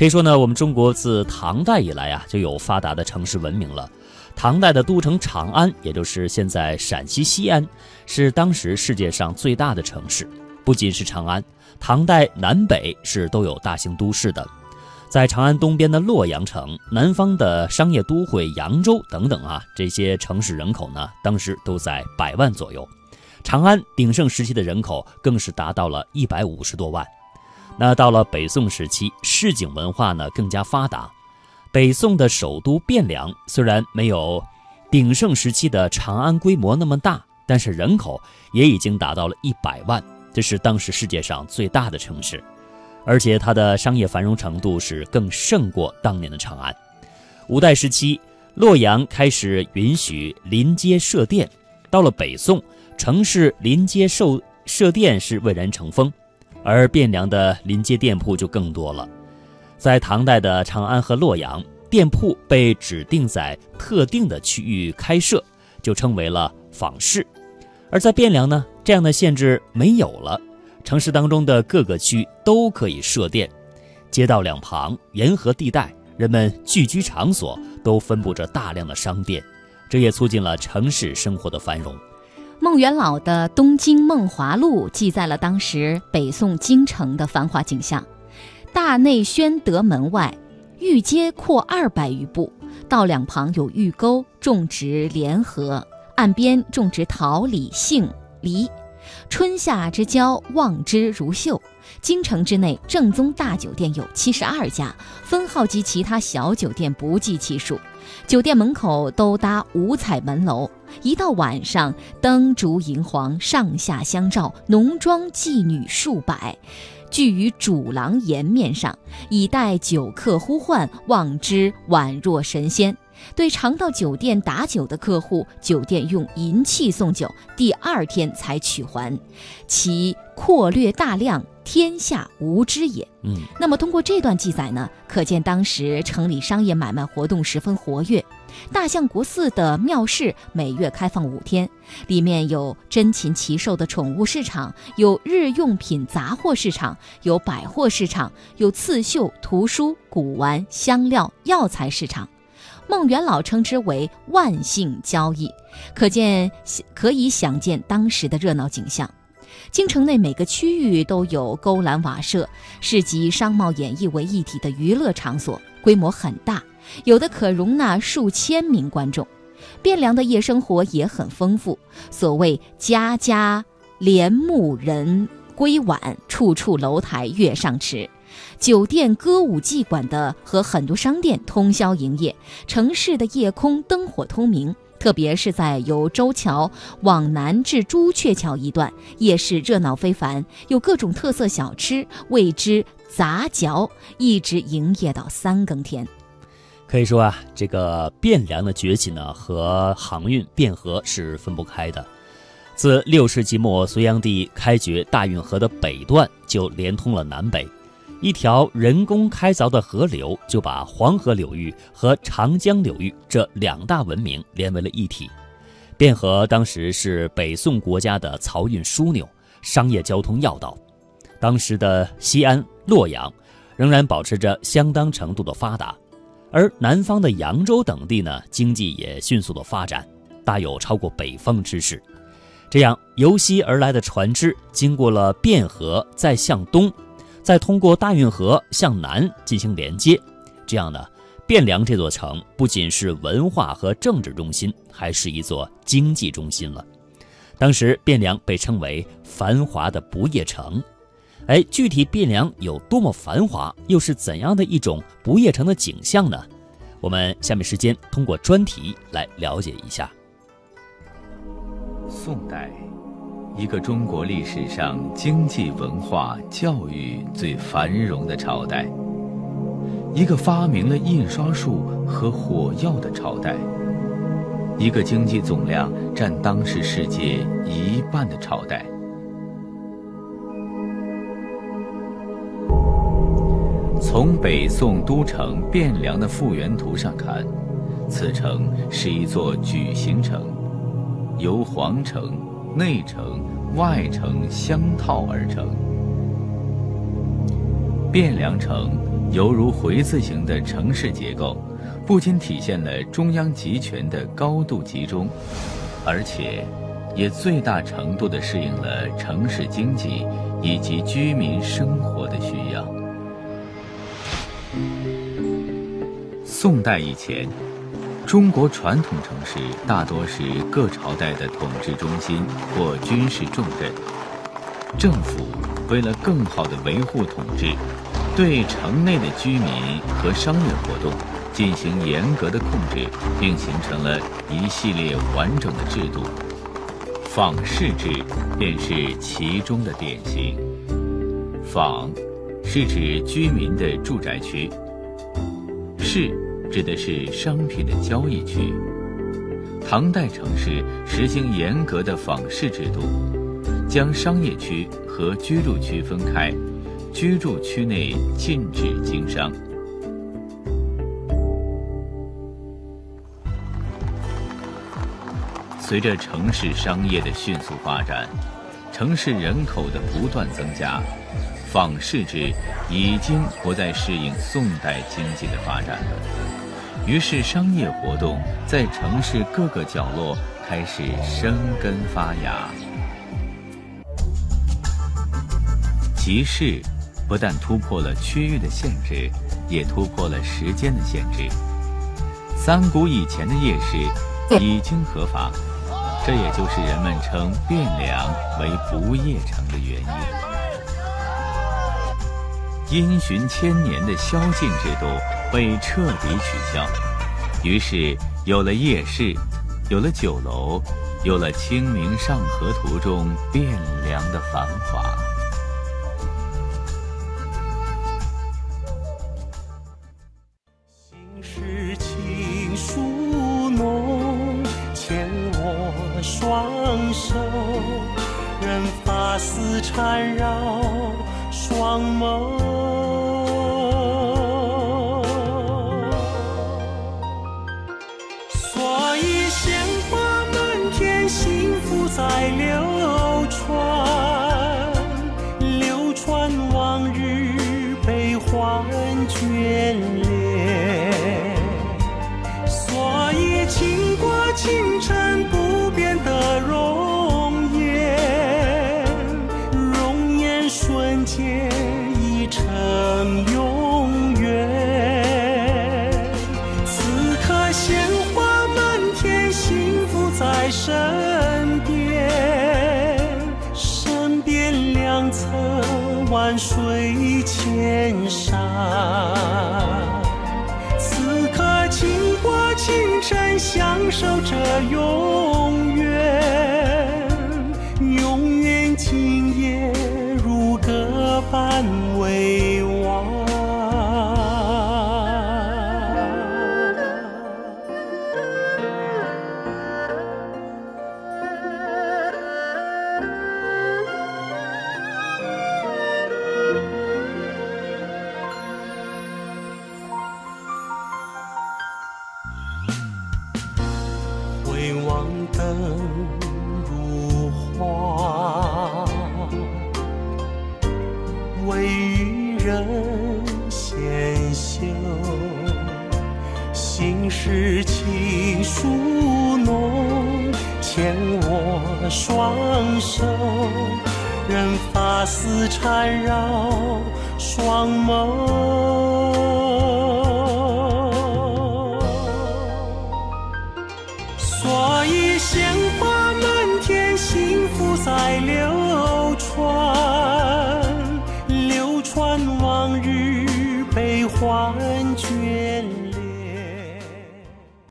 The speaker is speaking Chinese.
可以说呢，我们中国自唐代以来啊，就有发达的城市文明了。唐代的都城长安，也就是现在陕西西安，是当时世界上最大的城市。不仅是长安，唐代南北是都有大型都市的。在长安东边的洛阳城，南方的商业都会扬州等等啊，这些城市人口呢，当时都在百万左右。长安鼎盛时期的人口更是达到了一百五十多万。那到了北宋时期，市井文化呢更加发达。北宋的首都汴梁虽然没有鼎盛时期的长安规模那么大，但是人口也已经达到了一百万，这是当时世界上最大的城市，而且它的商业繁荣程度是更胜过当年的长安。五代时期，洛阳开始允许临街设店，到了北宋，城市临街设设店是蔚然成风，而汴梁的临街店铺就更多了。在唐代的长安和洛阳，店铺被指定在特定的区域开设，就称为了坊市；而在汴梁呢，这样的限制没有了，城市当中的各个区都可以设店，街道两旁、沿河地带，人们聚居场所都分布着大量的商店，这也促进了城市生活的繁荣。孟元老的《东京梦华录》记载了当时北宋京城的繁华景象。大内宣德门外，御街阔二百余步，道两旁有御沟，种植莲荷，岸边种植桃、李、杏、梨，春夏之交，望之如秀。京城之内，正宗大酒店有七十二家，分号及其他小酒店不计其数。酒店门口都搭五彩门楼，一到晚上，灯烛银黄，上下相照，浓妆妓女数百。聚于主廊檐面上，以待酒客呼唤，望之宛若神仙。对常到酒店打酒的客户，酒店用银器送酒，第二天才取还，其阔略大量。天下无知也。嗯，那么通过这段记载呢，可见当时城里商业买卖活动十分活跃。大相国寺的庙市每月开放五天，里面有珍禽奇兽的宠物市场，有日用品杂货市场，有百货市场，有刺绣、图书、古玩、香料、药材市场。孟元老称之为万姓交易，可见可以想见当时的热闹景象。京城内每个区域都有勾栏瓦舍，是集商贸演艺为一体的娱乐场所，规模很大，有的可容纳数千名观众。汴梁的夜生活也很丰富，所谓家家帘幕人归晚，处处楼台月上池，酒店、歌舞伎馆的和很多商店通宵营业，城市的夜空灯火通明。特别是在由周桥往南至朱雀桥一段，夜市热闹非凡，有各种特色小吃，谓之杂嚼，一直营业到三更天。可以说啊，这个汴梁的崛起呢，和航运汴河是分不开的。自六世纪末隋炀帝开掘大运河的北段，就连通了南北。一条人工开凿的河流，就把黄河流域和长江流域这两大文明连为了一体。汴河当时是北宋国家的漕运枢纽、商业交通要道。当时的西安、洛阳仍然保持着相当程度的发达，而南方的扬州等地呢，经济也迅速的发展，大有超过北方之势。这样由西而来的船只，经过了汴河，再向东。再通过大运河向南进行连接，这样呢，汴梁这座城不仅是文化和政治中心，还是一座经济中心了。当时汴梁被称为繁华的不夜城。哎，具体汴梁有多么繁华，又是怎样的一种不夜城的景象呢？我们下面时间通过专题来了解一下。宋代。一个中国历史上经济、文化、教育最繁荣的朝代，一个发明了印刷术和火药的朝代，一个经济总量占当时世界一半的朝代。从北宋都城汴梁的复原图上看，此城是一座矩形城，由皇城。内城、外城相套而成。汴梁城犹如回字形的城市结构，不仅体现了中央集权的高度集中，而且也最大程度地适应了城市经济以及居民生活的需要。宋代以前，中国传统城市大多是各朝代的统治中心或军事重镇，政府为了更好地维护统治。对城内的居民和商业活动进行严格的控制，并形成了一系列完整的制度。坊市制便是其中的典型。坊是指居民的住宅区，市指的是商品的交易区。唐代城市实行严格的坊市制度，将商业区和居住区分开。居住区内禁止经商。随着城市商业的迅速发展，城市人口的不断增加，坊市制已经不再适应宋代经济的发展了。于是，商业活动在城市各个角落开始生根发芽，集市。不但突破了区域的限制，也突破了时间的限制。三古以前的夜市已经合法，这也就是人们称汴梁为不夜城的原因。因循千年的宵禁制度被彻底取消，于是有了夜市，有了酒楼，有了《清明上河图》中汴梁的繁华。身边，身边两侧万水千山，此刻倾国倾城，享受着永远，永远今夜如歌般未是情书浓，牵我双手，任发丝缠绕双眸。